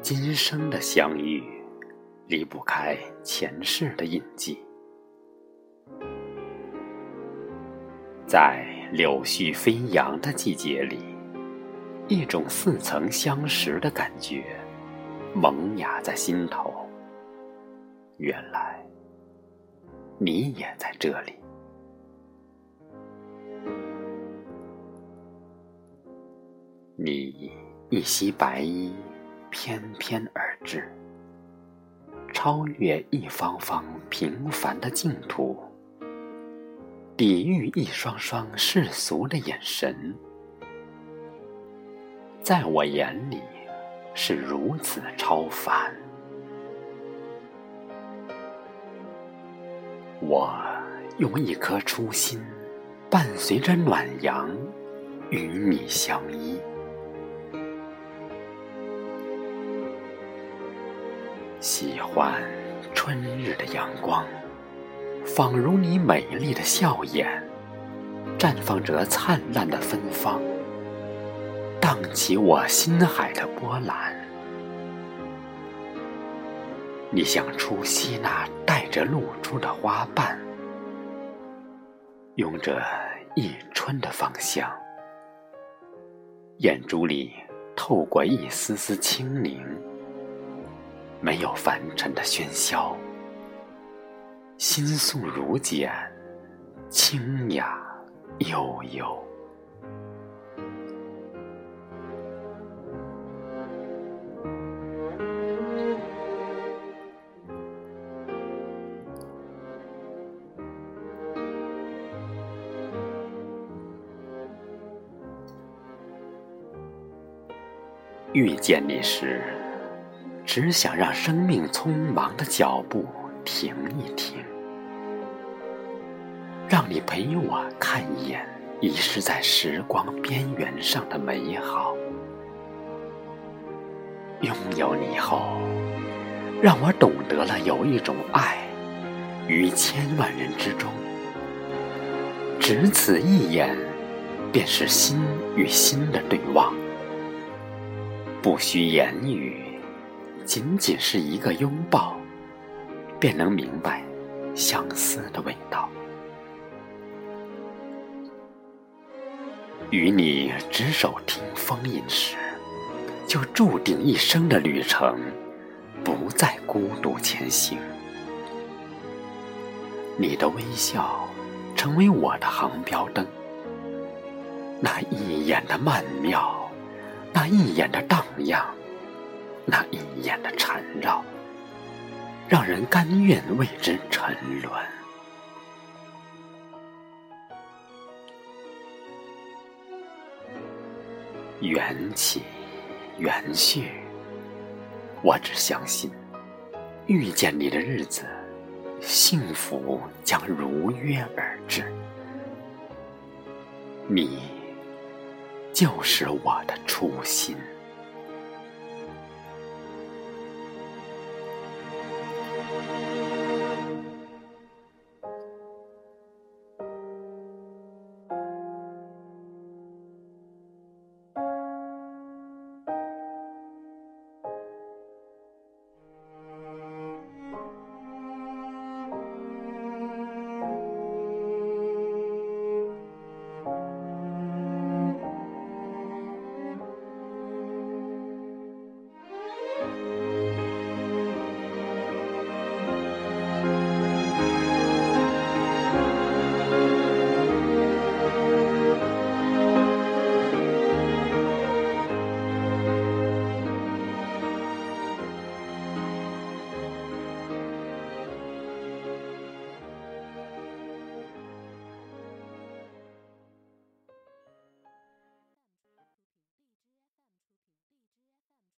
今生的相遇，离不开前世的印记。在柳絮飞扬的季节里，一种似曾相识的感觉萌芽在心头。原来，你也在这里。你一袭白衣，翩翩而至，超越一方方平凡的净土，抵御一双双世俗的眼神，在我眼里是如此超凡。我用一颗初心，伴随着暖阳，与你相依。喜欢春日的阳光，仿如你美丽的笑颜，绽放着灿烂的芬芳，荡起我心海的波澜。你像初夕那带着露珠的花瓣，拥着一春的芳香，眼珠里透过一丝丝清宁。没有凡尘的喧嚣，心素如简，清雅悠悠。遇见你时。只想让生命匆忙的脚步停一停，让你陪我看一眼遗失在时光边缘上的美好。拥有你后，让我懂得了有一种爱，于千万人之中，只此一眼，便是心与心的对望，不需言语。仅仅是一个拥抱，便能明白相思的味道。与你执手听风吟时，就注定一生的旅程不再孤独前行。你的微笑成为我的航标灯，那一眼的曼妙，那一眼的荡漾。那一眼的缠绕，让人甘愿为之沉沦。缘起缘续，我只相信，遇见你的日子，幸福将如约而至。你，就是我的初心。